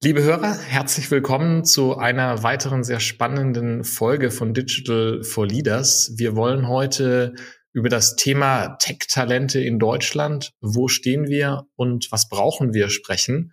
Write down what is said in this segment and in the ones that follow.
Liebe Hörer, herzlich willkommen zu einer weiteren sehr spannenden Folge von Digital for Leaders. Wir wollen heute über das Thema Tech-Talente in Deutschland, wo stehen wir und was brauchen wir sprechen.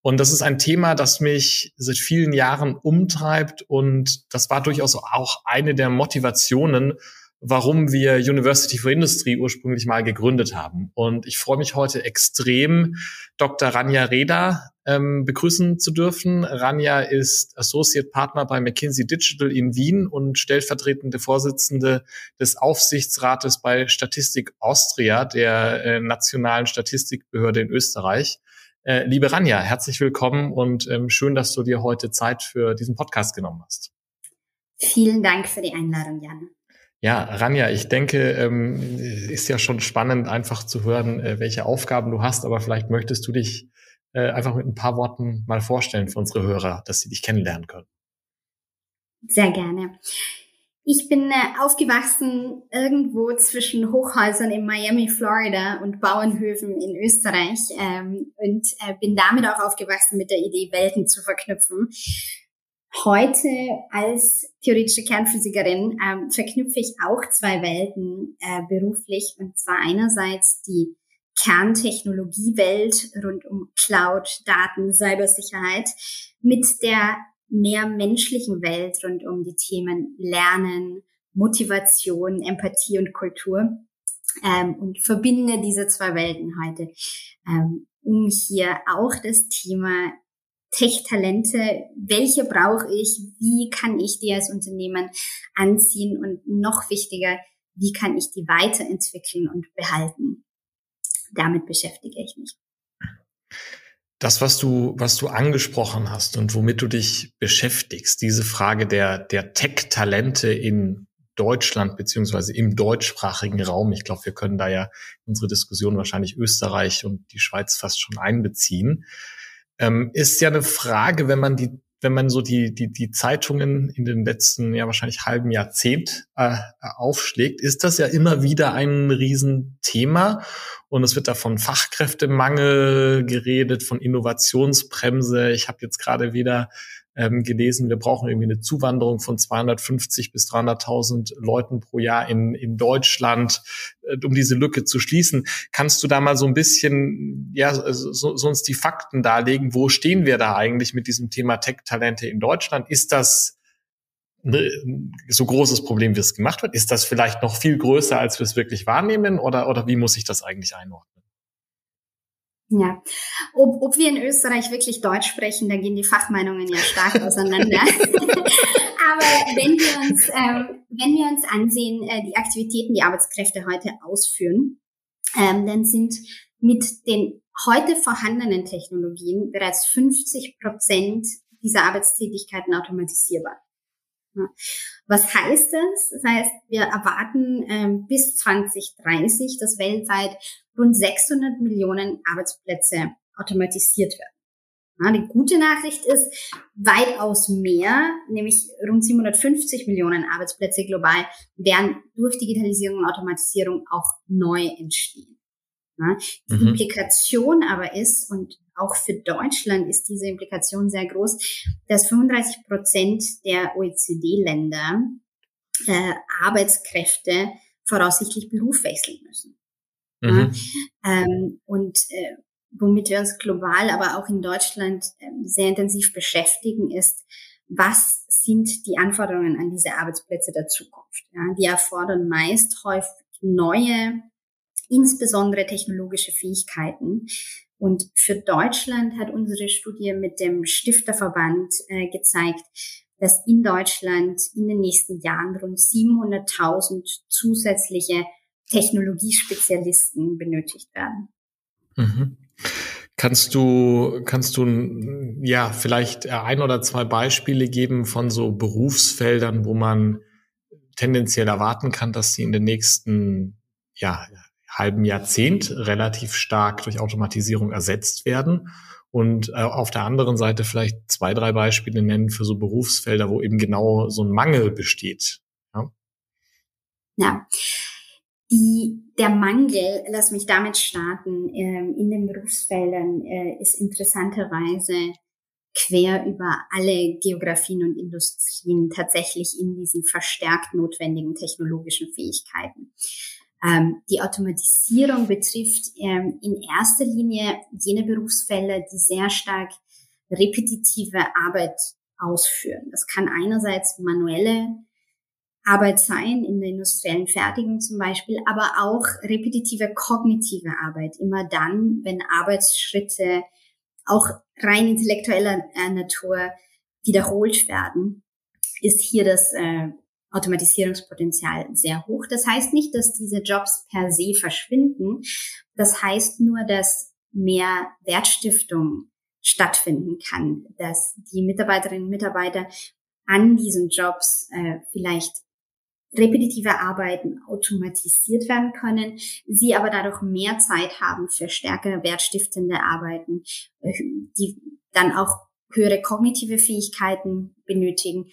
Und das ist ein Thema, das mich seit vielen Jahren umtreibt und das war durchaus auch eine der Motivationen, warum wir University for Industry ursprünglich mal gegründet haben. Und ich freue mich heute extrem, Dr. Rania Reda ähm, begrüßen zu dürfen. Rania ist Associate Partner bei McKinsey Digital in Wien und stellvertretende Vorsitzende des Aufsichtsrates bei Statistik Austria, der äh, nationalen Statistikbehörde in Österreich. Äh, liebe Rania, herzlich willkommen und ähm, schön, dass du dir heute Zeit für diesen Podcast genommen hast. Vielen Dank für die Einladung, Jan. Ja, Ranja, ich denke, ähm, ist ja schon spannend, einfach zu hören, äh, welche Aufgaben du hast, aber vielleicht möchtest du dich äh, einfach mit ein paar Worten mal vorstellen für unsere Hörer, dass sie dich kennenlernen können. Sehr gerne. Ich bin äh, aufgewachsen irgendwo zwischen Hochhäusern in Miami, Florida und Bauernhöfen in Österreich ähm, und äh, bin damit auch aufgewachsen mit der Idee, Welten zu verknüpfen. Heute als theoretische Kernphysikerin ähm, verknüpfe ich auch zwei Welten äh, beruflich und zwar einerseits die Kerntechnologiewelt rund um Cloud, Daten, Cybersicherheit mit der mehr menschlichen Welt rund um die Themen Lernen, Motivation, Empathie und Kultur ähm, und verbinde diese zwei Welten heute, ähm, um hier auch das Thema Tech-Talente, welche brauche ich, wie kann ich die als Unternehmen anziehen und noch wichtiger, wie kann ich die weiterentwickeln und behalten. Damit beschäftige ich mich. Das, was du, was du angesprochen hast und womit du dich beschäftigst, diese Frage der, der Tech-Talente in Deutschland beziehungsweise im deutschsprachigen Raum. Ich glaube, wir können da ja unsere Diskussion wahrscheinlich Österreich und die Schweiz fast schon einbeziehen. Ähm, ist ja eine Frage, wenn man die, wenn man so die, die, die Zeitungen in den letzten, ja wahrscheinlich halben Jahrzehnt äh, aufschlägt, ist das ja immer wieder ein Riesenthema. Und es wird da von Fachkräftemangel geredet, von Innovationsbremse. Ich habe jetzt gerade wieder ähm, gelesen, wir brauchen irgendwie eine Zuwanderung von 250 bis 300.000 Leuten pro Jahr in, in Deutschland, äh, um diese Lücke zu schließen. Kannst du da mal so ein bisschen, ja, so, so uns die Fakten darlegen? Wo stehen wir da eigentlich mit diesem Thema Tech-Talente in Deutschland? Ist das ein so großes Problem, wie es gemacht wird? Ist das vielleicht noch viel größer, als wir es wirklich wahrnehmen? Oder, oder wie muss ich das eigentlich einordnen? Ja, ob, ob wir in Österreich wirklich Deutsch sprechen, da gehen die Fachmeinungen ja stark auseinander. Aber wenn wir uns, ähm, wenn wir uns ansehen, äh, die Aktivitäten, die Arbeitskräfte heute ausführen, ähm, dann sind mit den heute vorhandenen Technologien bereits 50 Prozent dieser Arbeitstätigkeiten automatisierbar. Was heißt das? Das heißt, wir erwarten ähm, bis 2030, dass weltweit rund 600 Millionen Arbeitsplätze automatisiert werden. Ja, die gute Nachricht ist, weitaus mehr, nämlich rund 750 Millionen Arbeitsplätze global, werden durch Digitalisierung und Automatisierung auch neu entstehen. Ja, die mhm. Implikation aber ist, und auch für Deutschland ist diese Implikation sehr groß, dass 35 Prozent der OECD-Länder äh, Arbeitskräfte voraussichtlich Beruf wechseln müssen. Mhm. Ja, ähm, und äh, womit wir uns global, aber auch in Deutschland äh, sehr intensiv beschäftigen, ist, was sind die Anforderungen an diese Arbeitsplätze der Zukunft? Ja, die erfordern meist häufig neue, insbesondere technologische Fähigkeiten. Und für Deutschland hat unsere Studie mit dem Stifterverband äh, gezeigt, dass in Deutschland in den nächsten Jahren rund 700.000 zusätzliche Technologiespezialisten benötigt werden. Mhm. Kannst du, kannst du, ja, vielleicht ein oder zwei Beispiele geben von so Berufsfeldern, wo man tendenziell erwarten kann, dass sie in den nächsten, ja, halben Jahrzehnt relativ stark durch Automatisierung ersetzt werden? Und äh, auf der anderen Seite vielleicht zwei, drei Beispiele nennen für so Berufsfelder, wo eben genau so ein Mangel besteht. Ja. ja. Die, der Mangel, lass mich damit starten, ähm, in den Berufsfeldern äh, ist interessanterweise quer über alle Geografien und Industrien tatsächlich in diesen verstärkt notwendigen technologischen Fähigkeiten. Ähm, die Automatisierung betrifft ähm, in erster Linie jene Berufsfelder, die sehr stark repetitive Arbeit ausführen. Das kann einerseits manuelle Arbeit sein, in der industriellen Fertigung zum Beispiel, aber auch repetitive kognitive Arbeit. Immer dann, wenn Arbeitsschritte auch rein intellektueller äh, Natur wiederholt werden, ist hier das äh, Automatisierungspotenzial sehr hoch. Das heißt nicht, dass diese Jobs per se verschwinden. Das heißt nur, dass mehr Wertstiftung stattfinden kann, dass die Mitarbeiterinnen und Mitarbeiter an diesen Jobs äh, vielleicht repetitive Arbeiten automatisiert werden können, sie aber dadurch mehr Zeit haben für stärker wertstiftende Arbeiten, äh, die dann auch höhere kognitive Fähigkeiten benötigen,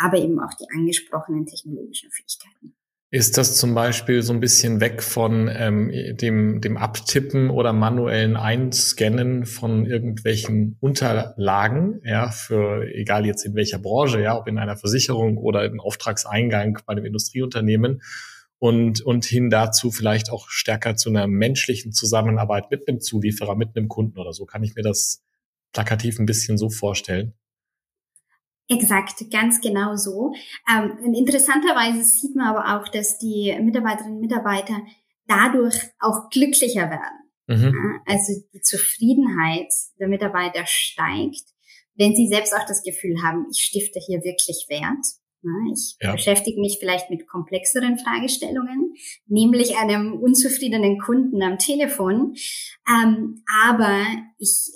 aber eben auch die angesprochenen technologischen Fähigkeiten. Ist das zum Beispiel so ein bisschen weg von ähm, dem, dem Abtippen oder manuellen Einscannen von irgendwelchen Unterlagen, ja, für egal jetzt in welcher Branche, ja, ob in einer Versicherung oder im Auftragseingang bei einem Industrieunternehmen und, und hin dazu vielleicht auch stärker zu einer menschlichen Zusammenarbeit mit einem Zulieferer, mit einem Kunden oder so. Kann ich mir das plakativ ein bisschen so vorstellen? Exakt, ganz genau so. Ähm, interessanterweise sieht man aber auch, dass die Mitarbeiterinnen und Mitarbeiter dadurch auch glücklicher werden. Mhm. Also die Zufriedenheit der Mitarbeiter steigt, wenn sie selbst auch das Gefühl haben, ich stifte hier wirklich Wert. Ich ja. beschäftige mich vielleicht mit komplexeren Fragestellungen, nämlich einem unzufriedenen Kunden am Telefon. Ähm, aber ich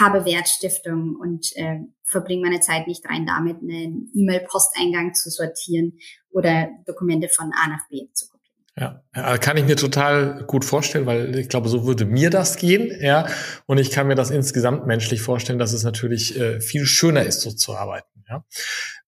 habe Wertstiftung und äh, verbringe meine Zeit nicht rein damit, einen E-Mail-Posteingang zu sortieren oder Dokumente von A nach B zu kopieren. Ja, kann ich mir total gut vorstellen, weil ich glaube, so würde mir das gehen, ja. Und ich kann mir das insgesamt menschlich vorstellen, dass es natürlich äh, viel schöner ist, so zu arbeiten. Ja.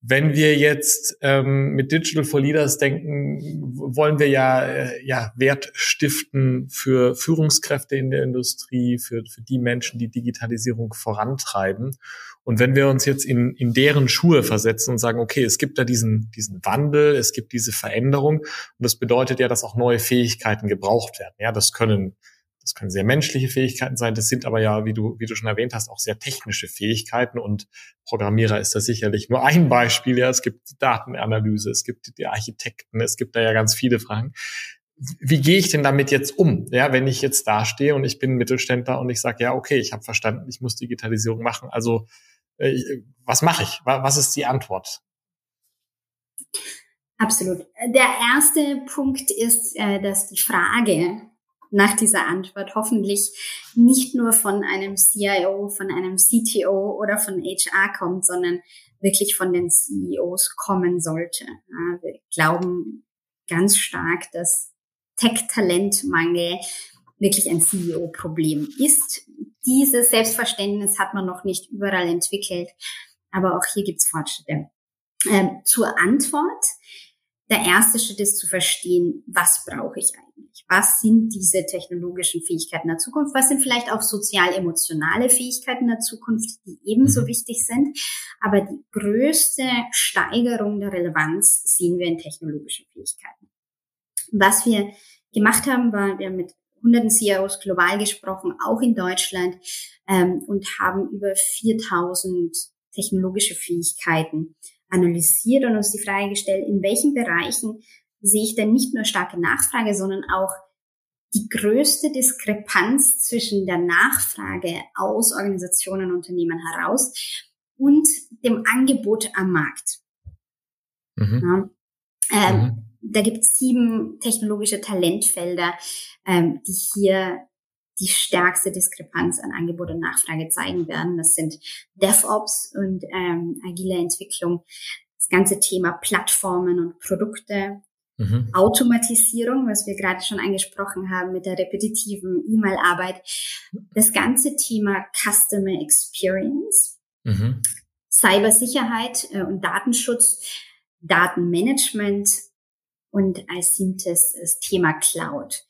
Wenn wir jetzt ähm, mit Digital for Leaders denken, wollen wir ja, äh, ja Wert stiften für Führungskräfte in der Industrie, für, für die Menschen, die Digitalisierung vorantreiben. Und wenn wir uns jetzt in, in deren Schuhe versetzen und sagen, okay, es gibt da diesen, diesen Wandel, es gibt diese Veränderung und das bedeutet ja, dass auch neue Fähigkeiten gebraucht werden. Ja, das können das können sehr menschliche Fähigkeiten sein. Das sind aber ja, wie du, wie du schon erwähnt hast, auch sehr technische Fähigkeiten. Und Programmierer ist da sicherlich nur ein Beispiel. Ja, es gibt Datenanalyse, es gibt die Architekten, es gibt da ja ganz viele Fragen. Wie gehe ich denn damit jetzt um? Ja, wenn ich jetzt da stehe und ich bin Mittelständler und ich sage, ja, okay, ich habe verstanden, ich muss Digitalisierung machen. Also äh, was mache ich? Was ist die Antwort? Absolut. Der erste Punkt ist, äh, dass die Frage, nach dieser Antwort hoffentlich nicht nur von einem CIO, von einem CTO oder von HR kommt, sondern wirklich von den CEOs kommen sollte. Wir glauben ganz stark, dass Tech-Talentmangel wirklich ein CEO-Problem ist. Dieses Selbstverständnis hat man noch nicht überall entwickelt, aber auch hier gibt es Fortschritte. Ähm, zur Antwort. Der erste Schritt ist zu verstehen, was brauche ich eigentlich? Was sind diese technologischen Fähigkeiten der Zukunft? Was sind vielleicht auch sozial-emotionale Fähigkeiten der Zukunft, die ebenso mhm. wichtig sind? Aber die größte Steigerung der Relevanz sehen wir in technologischen Fähigkeiten. Was wir gemacht haben, war, wir haben mit hunderten CIOs global gesprochen, auch in Deutschland, ähm, und haben über 4000 technologische Fähigkeiten analysiert und uns die Frage gestellt, in welchen Bereichen sehe ich denn nicht nur starke Nachfrage, sondern auch die größte Diskrepanz zwischen der Nachfrage aus Organisationen und Unternehmen heraus und dem Angebot am Markt. Mhm. Ja. Ähm, mhm. Da gibt es sieben technologische Talentfelder, ähm, die hier die stärkste Diskrepanz an Angebot und Nachfrage zeigen werden. Das sind DevOps und ähm, agile Entwicklung, das ganze Thema Plattformen und Produkte, mhm. Automatisierung, was wir gerade schon angesprochen haben mit der repetitiven E-Mail-Arbeit, das ganze Thema Customer Experience, mhm. Cybersicherheit äh, und Datenschutz, Datenmanagement und als siebtes das Thema Cloud.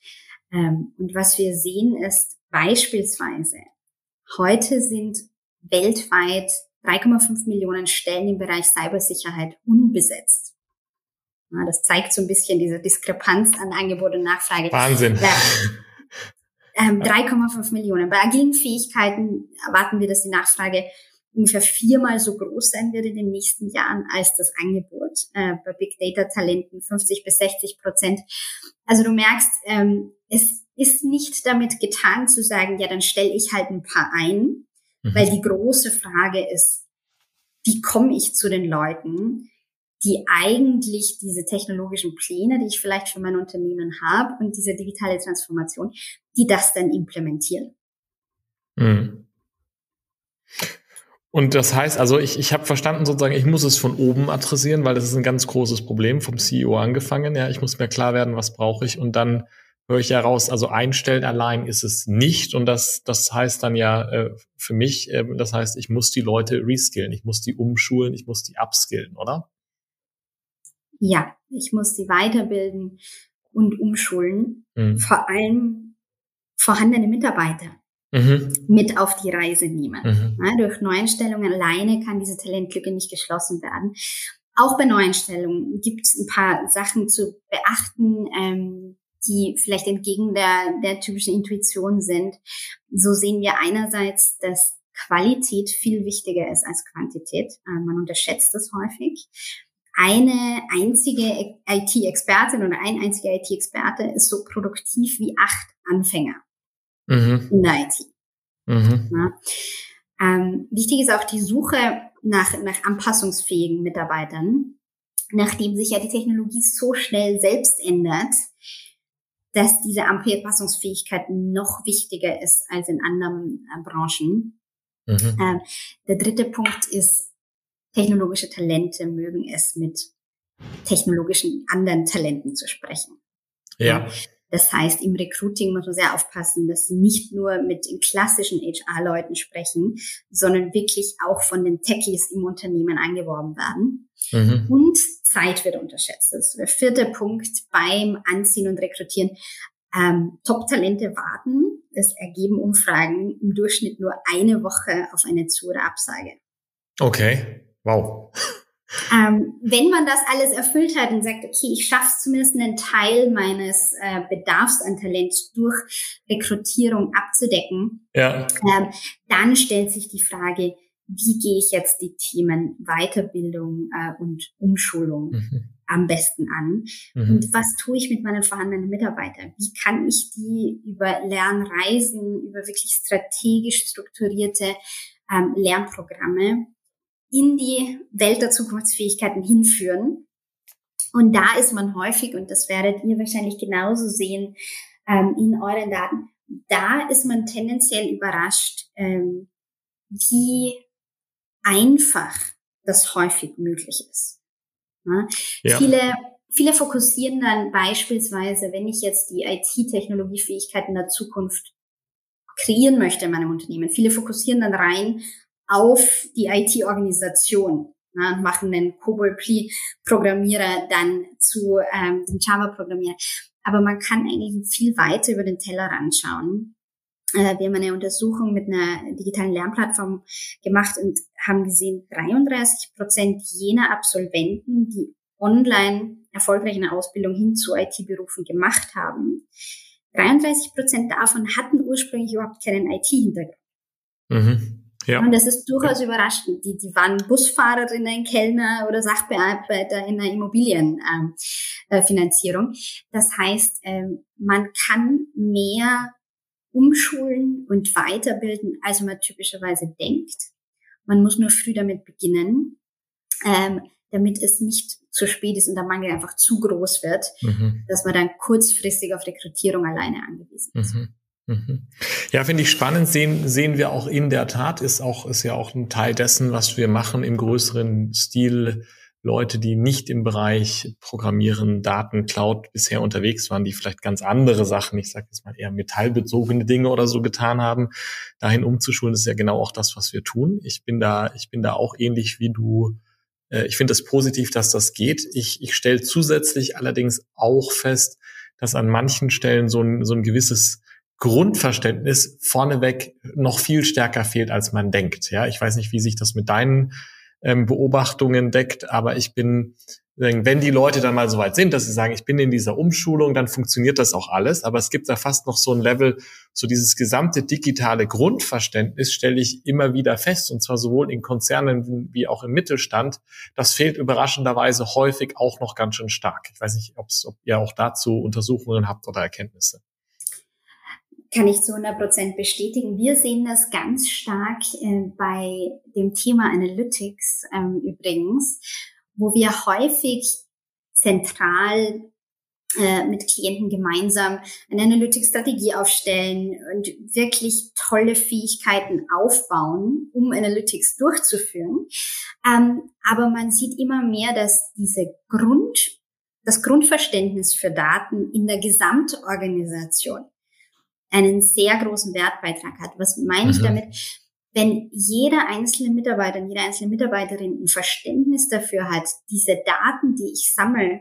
Ähm, und was wir sehen ist beispielsweise, heute sind weltweit 3,5 Millionen Stellen im Bereich Cybersicherheit unbesetzt. Ja, das zeigt so ein bisschen diese Diskrepanz an Angebot und Nachfrage. Wahnsinn. Ähm, 3,5 Millionen. Bei agilen Fähigkeiten erwarten wir, dass die Nachfrage ungefähr viermal so groß sein wird in den nächsten Jahren als das Angebot. Äh, bei Big Data Talenten 50 bis 60 Prozent. Also du merkst, ähm, es ist nicht damit getan zu sagen, ja, dann stelle ich halt ein paar ein, mhm. weil die große Frage ist, wie komme ich zu den Leuten, die eigentlich diese technologischen Pläne, die ich vielleicht für mein Unternehmen habe und diese digitale Transformation, die das dann implementieren. Mhm. Und das heißt, also ich, ich habe verstanden sozusagen, ich muss es von oben adressieren, weil das ist ein ganz großes Problem, vom CEO angefangen. Ja, ich muss mir klar werden, was brauche ich und dann höre ich ja raus, also einstellen allein ist es nicht und das, das heißt dann ja äh, für mich, äh, das heißt, ich muss die Leute reskillen, ich muss die umschulen, ich muss die upskillen, oder? Ja, ich muss sie weiterbilden und umschulen, mhm. vor allem vorhandene Mitarbeiter mhm. mit auf die Reise nehmen. Mhm. Ja, durch Neueinstellungen alleine kann diese Talentlücke nicht geschlossen werden. Auch bei Neueinstellungen gibt es ein paar Sachen zu beachten, ähm, die vielleicht entgegen der, der typischen Intuition sind. So sehen wir einerseits, dass Qualität viel wichtiger ist als Quantität. Äh, man unterschätzt das häufig. Eine einzige IT-Expertin oder ein einziger IT-Experte ist so produktiv wie acht Anfänger mhm. in der IT. Mhm. Ja. Ähm, wichtig ist auch die Suche nach, nach anpassungsfähigen Mitarbeitern, nachdem sich ja die Technologie so schnell selbst ändert, dass diese Anpassungsfähigkeit noch wichtiger ist als in anderen äh, Branchen. Mhm. Ähm, der dritte Punkt ist, technologische Talente mögen es mit technologischen anderen Talenten zu sprechen. Ja. Das heißt, im Recruiting muss man sehr aufpassen, dass sie nicht nur mit den klassischen HR-Leuten sprechen, sondern wirklich auch von den Techies im Unternehmen angeworben werden. Mhm. Und Zeit wird unterschätzt. Das ist der vierte Punkt beim Anziehen und Rekrutieren. Ähm, Top-Talente warten. Das ergeben Umfragen im Durchschnitt nur eine Woche auf eine Zu- oder Absage. Okay, wow. Ähm, wenn man das alles erfüllt hat und sagt, okay, ich schaffe zumindest einen Teil meines äh, Bedarfs an Talent durch Rekrutierung abzudecken, ja. ähm, dann stellt sich die Frage, wie gehe ich jetzt die Themen Weiterbildung äh, und Umschulung mhm. am besten an? Mhm. Und was tue ich mit meinen vorhandenen Mitarbeitern? Wie kann ich die über Lernreisen, über wirklich strategisch strukturierte ähm, Lernprogramme in die Welt der Zukunftsfähigkeiten hinführen. Und da ist man häufig, und das werdet ihr wahrscheinlich genauso sehen ähm, in euren Daten, da ist man tendenziell überrascht, ähm, wie einfach das häufig möglich ist. Ja? Ja. Viele, viele fokussieren dann beispielsweise, wenn ich jetzt die IT-Technologiefähigkeiten der Zukunft kreieren möchte in meinem Unternehmen, viele fokussieren dann rein auf die IT-Organisation. Ja, machen den COBOL-Programmierer dann zu ähm, dem Java-Programmierer. Aber man kann eigentlich viel weiter über den Teller anschauen. Äh, wir haben eine Untersuchung mit einer digitalen Lernplattform gemacht und haben gesehen, 33 Prozent jener Absolventen, die online erfolgreich eine Ausbildung hin zu IT-Berufen gemacht haben, 33 Prozent davon hatten ursprünglich überhaupt keinen IT-Hintergrund. Mhm. Ja. Und das ist durchaus überraschend. Die, die waren Busfahrerinnen, Kellner oder Sachbearbeiter in der Immobilienfinanzierung. Ähm, äh, das heißt, ähm, man kann mehr umschulen und weiterbilden, als man typischerweise denkt. Man muss nur früh damit beginnen, ähm, damit es nicht zu spät ist und der Mangel einfach zu groß wird, mhm. dass man dann kurzfristig auf Rekrutierung alleine angewiesen ist. Mhm. Mhm. Ja, finde ich spannend. Sehen, sehen wir auch in der Tat, ist auch, ist ja auch ein Teil dessen, was wir machen im größeren Stil. Leute, die nicht im Bereich Programmieren, Daten, Cloud bisher unterwegs waren, die vielleicht ganz andere Sachen, ich sage jetzt mal eher metallbezogene Dinge oder so getan haben, dahin umzuschulen, ist ja genau auch das, was wir tun. Ich bin da, ich bin da auch ähnlich wie du. Äh, ich finde es positiv, dass das geht. Ich, ich stelle zusätzlich allerdings auch fest, dass an manchen Stellen so ein, so ein gewisses Grundverständnis vorneweg noch viel stärker fehlt, als man denkt. Ja, ich weiß nicht, wie sich das mit deinen ähm, Beobachtungen deckt, aber ich bin, wenn die Leute dann mal so weit sind, dass sie sagen, ich bin in dieser Umschulung, dann funktioniert das auch alles. Aber es gibt da fast noch so ein Level, so dieses gesamte digitale Grundverständnis stelle ich immer wieder fest, und zwar sowohl in Konzernen wie auch im Mittelstand. Das fehlt überraschenderweise häufig auch noch ganz schön stark. Ich weiß nicht, ob ihr auch dazu Untersuchungen habt oder Erkenntnisse kann ich zu 100 Prozent bestätigen. Wir sehen das ganz stark äh, bei dem Thema Analytics ähm, übrigens, wo wir häufig zentral äh, mit Klienten gemeinsam eine Analytics-Strategie aufstellen und wirklich tolle Fähigkeiten aufbauen, um Analytics durchzuführen. Ähm, aber man sieht immer mehr, dass diese Grund, das Grundverständnis für Daten in der Gesamtorganisation einen sehr großen Wertbeitrag hat. Was meine ich mhm. damit? Wenn jeder einzelne Mitarbeiter und jede einzelne Mitarbeiterin ein Verständnis dafür hat, diese Daten, die ich sammle,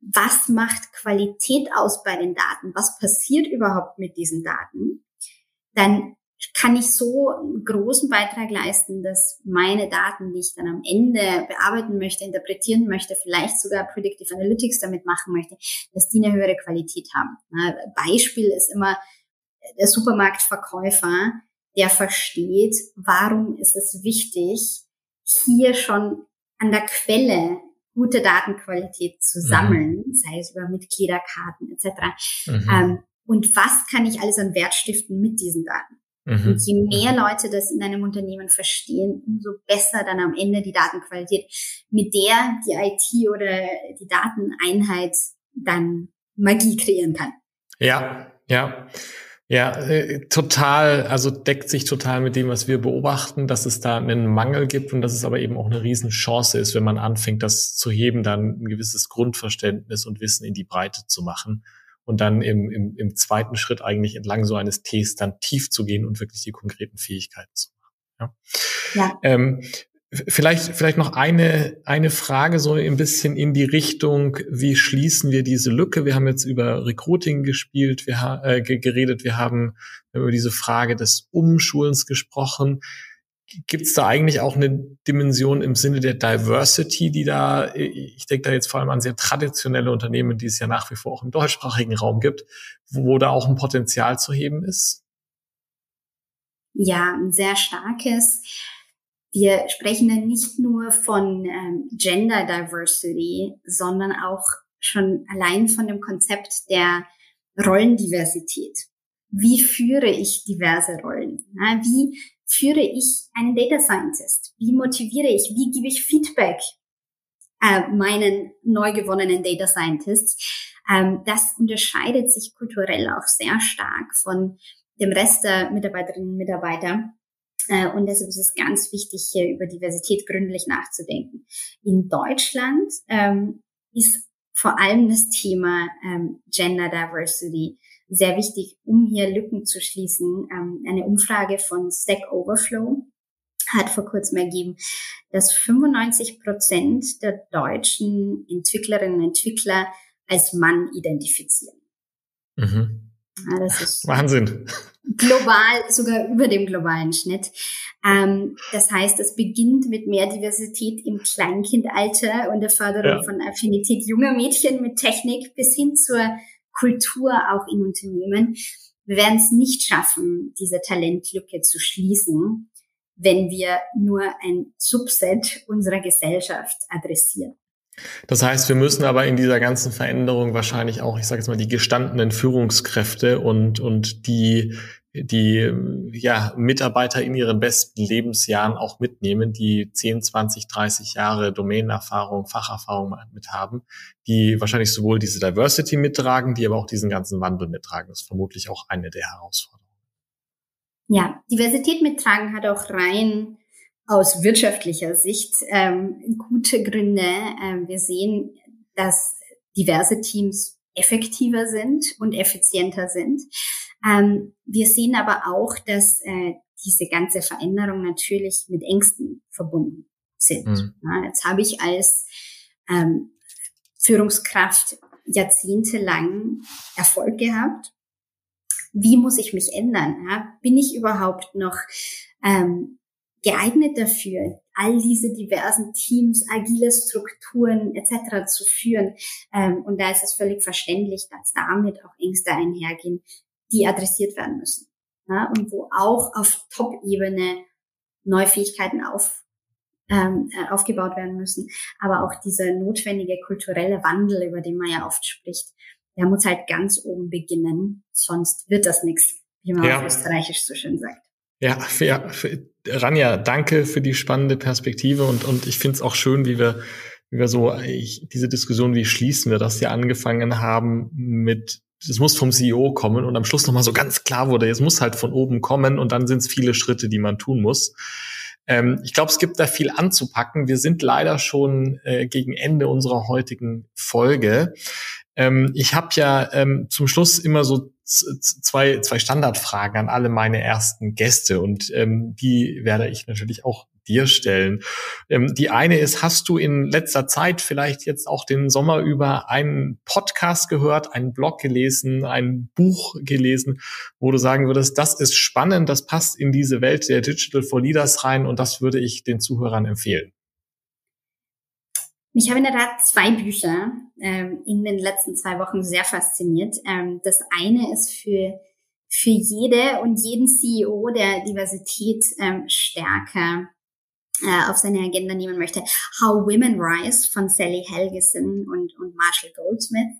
was macht Qualität aus bei den Daten? Was passiert überhaupt mit diesen Daten? Dann kann ich so einen großen Beitrag leisten, dass meine Daten, die ich dann am Ende bearbeiten möchte, interpretieren möchte, vielleicht sogar Predictive Analytics damit machen möchte, dass die eine höhere Qualität haben. Beispiel ist immer der Supermarktverkäufer, der versteht, warum ist es wichtig, hier schon an der Quelle gute Datenqualität zu mhm. sammeln, mhm. sei es über Mitgliederkarten etc. Mhm. Ähm, und was kann ich alles an Wert stiften mit diesen Daten? Mhm. Und je mehr Leute das in einem Unternehmen verstehen, umso besser dann am Ende die Datenqualität, mit der die IT oder die Dateneinheit dann Magie kreieren kann. Ja, ja. Ja, äh, total, also deckt sich total mit dem, was wir beobachten, dass es da einen Mangel gibt und dass es aber eben auch eine Riesenchance ist, wenn man anfängt, das zu heben, dann ein gewisses Grundverständnis und Wissen in die Breite zu machen und dann im, im, im zweiten Schritt eigentlich entlang so eines Ts dann tief zu gehen und wirklich die konkreten Fähigkeiten zu machen. Ja. ja. Ähm, Vielleicht, vielleicht noch eine, eine Frage so ein bisschen in die Richtung, wie schließen wir diese Lücke? Wir haben jetzt über Recruiting gespielt, wir äh, geredet, wir haben über diese Frage des Umschulens gesprochen. Gibt es da eigentlich auch eine Dimension im Sinne der Diversity, die da, ich denke da jetzt vor allem an sehr traditionelle Unternehmen, die es ja nach wie vor auch im deutschsprachigen Raum gibt, wo da auch ein Potenzial zu heben ist? Ja, ein sehr starkes. Wir sprechen dann nicht nur von ähm, Gender Diversity, sondern auch schon allein von dem Konzept der Rollendiversität. Wie führe ich diverse Rollen? Ja, wie führe ich einen Data Scientist? Wie motiviere ich? Wie gebe ich Feedback äh, meinen neu gewonnenen Data Scientists? Ähm, das unterscheidet sich kulturell auch sehr stark von dem Rest der Mitarbeiterinnen und Mitarbeiter. Äh, und deshalb ist es ganz wichtig, hier über Diversität gründlich nachzudenken. In Deutschland ähm, ist vor allem das Thema ähm, Gender Diversity sehr wichtig, um hier Lücken zu schließen. Ähm, eine Umfrage von Stack Overflow hat vor kurzem ergeben, dass 95 Prozent der deutschen Entwicklerinnen und Entwickler als Mann identifizieren. Mhm. Ja, das ist Wahnsinn. Global, sogar über dem globalen Schnitt. Ähm, das heißt, es beginnt mit mehr Diversität im Kleinkindalter und der Förderung ja. von Affinität junger Mädchen mit Technik bis hin zur Kultur auch in Unternehmen. Wir werden es nicht schaffen, diese Talentlücke zu schließen, wenn wir nur ein Subset unserer Gesellschaft adressieren. Das heißt, wir müssen aber in dieser ganzen Veränderung wahrscheinlich auch, ich sage jetzt mal, die gestandenen Führungskräfte und, und die, die ja, Mitarbeiter in ihren besten Lebensjahren auch mitnehmen, die 10, 20, 30 Jahre Domänenerfahrung, Facherfahrung mit haben, die wahrscheinlich sowohl diese Diversity mittragen, die aber auch diesen ganzen Wandel mittragen. Das ist vermutlich auch eine der Herausforderungen. Ja, Diversität mittragen hat auch rein aus wirtschaftlicher Sicht ähm, gute Gründe. Ähm, wir sehen, dass diverse Teams effektiver sind und effizienter sind. Ähm, wir sehen aber auch, dass äh, diese ganze Veränderung natürlich mit Ängsten verbunden sind. Mhm. Ja, jetzt habe ich als ähm, Führungskraft jahrzehntelang Erfolg gehabt. Wie muss ich mich ändern? Ja? Bin ich überhaupt noch ähm, geeignet dafür, all diese diversen Teams, agile Strukturen etc. zu führen? Ähm, und da ist es völlig verständlich, dass damit auch Ängste einhergehen, die adressiert werden müssen. Ja, und wo auch auf Top-Ebene neue Fähigkeiten auf, ähm, äh, aufgebaut werden müssen. Aber auch dieser notwendige kulturelle Wandel, über den man ja oft spricht, der muss halt ganz oben beginnen, sonst wird das nichts, wie man ja. auf Österreichisch so schön sagt. Ja, für, für, Ranja, danke für die spannende Perspektive und, und ich finde es auch schön, wie wir, wie wir so ich, diese Diskussion, wie schließen wir das ja angefangen haben mit das muss vom CEO kommen und am Schluss nochmal so ganz klar wurde, es muss halt von oben kommen und dann sind es viele Schritte, die man tun muss. Ähm, ich glaube, es gibt da viel anzupacken. Wir sind leider schon äh, gegen Ende unserer heutigen Folge. Ähm, ich habe ja ähm, zum Schluss immer so zwei, zwei Standardfragen an alle meine ersten Gäste und ähm, die werde ich natürlich auch dir stellen. Ähm, die eine ist, hast du in letzter Zeit vielleicht jetzt auch den Sommer über einen Podcast gehört, einen Blog gelesen, ein Buch gelesen, wo du sagen würdest, das ist spannend, das passt in diese Welt der Digital for Leaders rein und das würde ich den Zuhörern empfehlen? Mich haben in der Tat zwei Bücher ähm, in den letzten zwei Wochen sehr fasziniert. Ähm, das eine ist für für jede und jeden CEO, der Diversität ähm, stärker äh, auf seine Agenda nehmen möchte. How Women Rise von Sally Helgeson und, und Marshall Goldsmith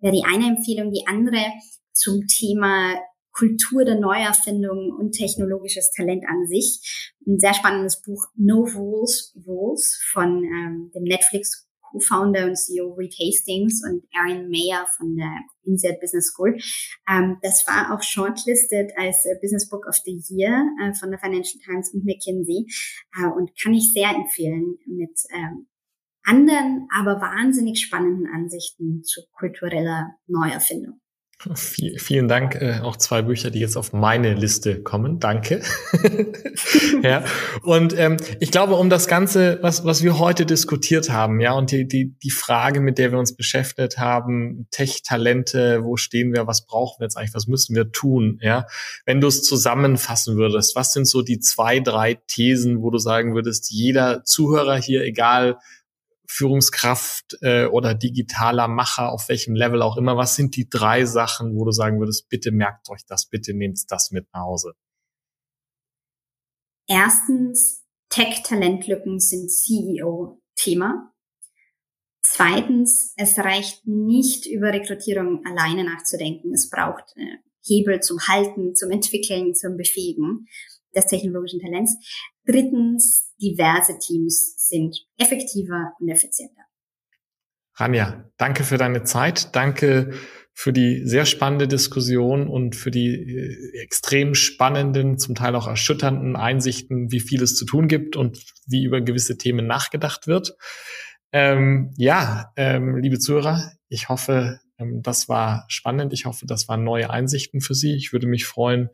wäre die eine Empfehlung. Die andere zum Thema Kultur der Neuerfindung und technologisches Talent an sich. Ein sehr spannendes Buch No Rules Rules von ähm, dem Netflix Co-Founder und CEO Reed Hastings und Aaron Mayer von der INSEAD Business School. Ähm, das war auch shortlisted als äh, Business Book of the Year äh, von der Financial Times und McKinsey äh, und kann ich sehr empfehlen mit ähm, anderen, aber wahnsinnig spannenden Ansichten zu kultureller Neuerfindung. Vielen Dank. Äh, auch zwei Bücher, die jetzt auf meine Liste kommen. Danke. ja. Und ähm, ich glaube, um das Ganze, was, was wir heute diskutiert haben, ja, und die, die, die Frage, mit der wir uns beschäftigt haben, Tech-Talente, wo stehen wir, was brauchen wir jetzt eigentlich, was müssen wir tun, ja. Wenn du es zusammenfassen würdest, was sind so die zwei, drei Thesen, wo du sagen würdest, jeder Zuhörer hier, egal Führungskraft äh, oder digitaler Macher, auf welchem Level auch immer, was sind die drei Sachen, wo du sagen würdest, bitte merkt euch das, bitte nehmt das mit nach Hause? Erstens, Tech-Talentlücken sind CEO-Thema. Zweitens, es reicht nicht über Rekrutierung alleine nachzudenken. Es braucht äh, Hebel zum Halten, zum Entwickeln, zum Befähigen des technologischen Talents. Drittens, diverse Teams sind effektiver und effizienter. Rania, danke für deine Zeit. Danke für die sehr spannende Diskussion und für die äh, extrem spannenden, zum Teil auch erschütternden Einsichten, wie viel es zu tun gibt und wie über gewisse Themen nachgedacht wird. Ähm, ja, ähm, liebe Zuhörer, ich hoffe, ähm, das war spannend. Ich hoffe, das waren neue Einsichten für Sie. Ich würde mich freuen,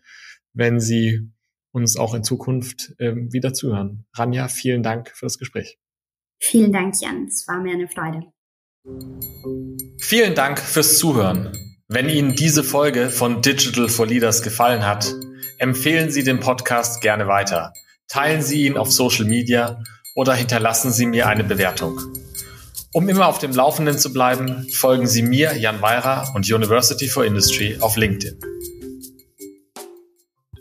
wenn Sie uns auch in Zukunft ähm, wieder zuhören. Ranja, vielen Dank für das Gespräch. Vielen Dank, Jan. Es war mir eine Freude. Vielen Dank fürs Zuhören. Wenn Ihnen diese Folge von Digital for Leaders gefallen hat, empfehlen Sie den Podcast gerne weiter. Teilen Sie ihn auf Social Media oder hinterlassen Sie mir eine Bewertung. Um immer auf dem Laufenden zu bleiben, folgen Sie mir, Jan Weira und University for Industry auf LinkedIn.